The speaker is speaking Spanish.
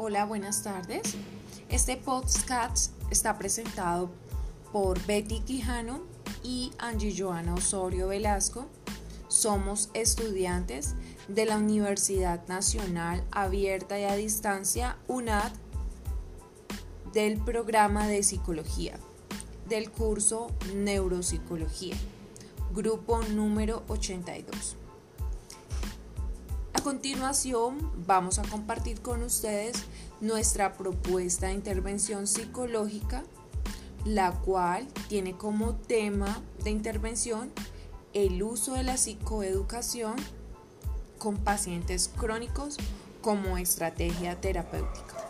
Hola, buenas tardes. Este podcast está presentado por Betty Quijano y Angie Joana Osorio Velasco. Somos estudiantes de la Universidad Nacional Abierta y a Distancia UNAD del programa de psicología del curso Neuropsicología, grupo número 82. Continuación vamos a compartir con ustedes nuestra propuesta de intervención psicológica, la cual tiene como tema de intervención el uso de la psicoeducación con pacientes crónicos como estrategia terapéutica.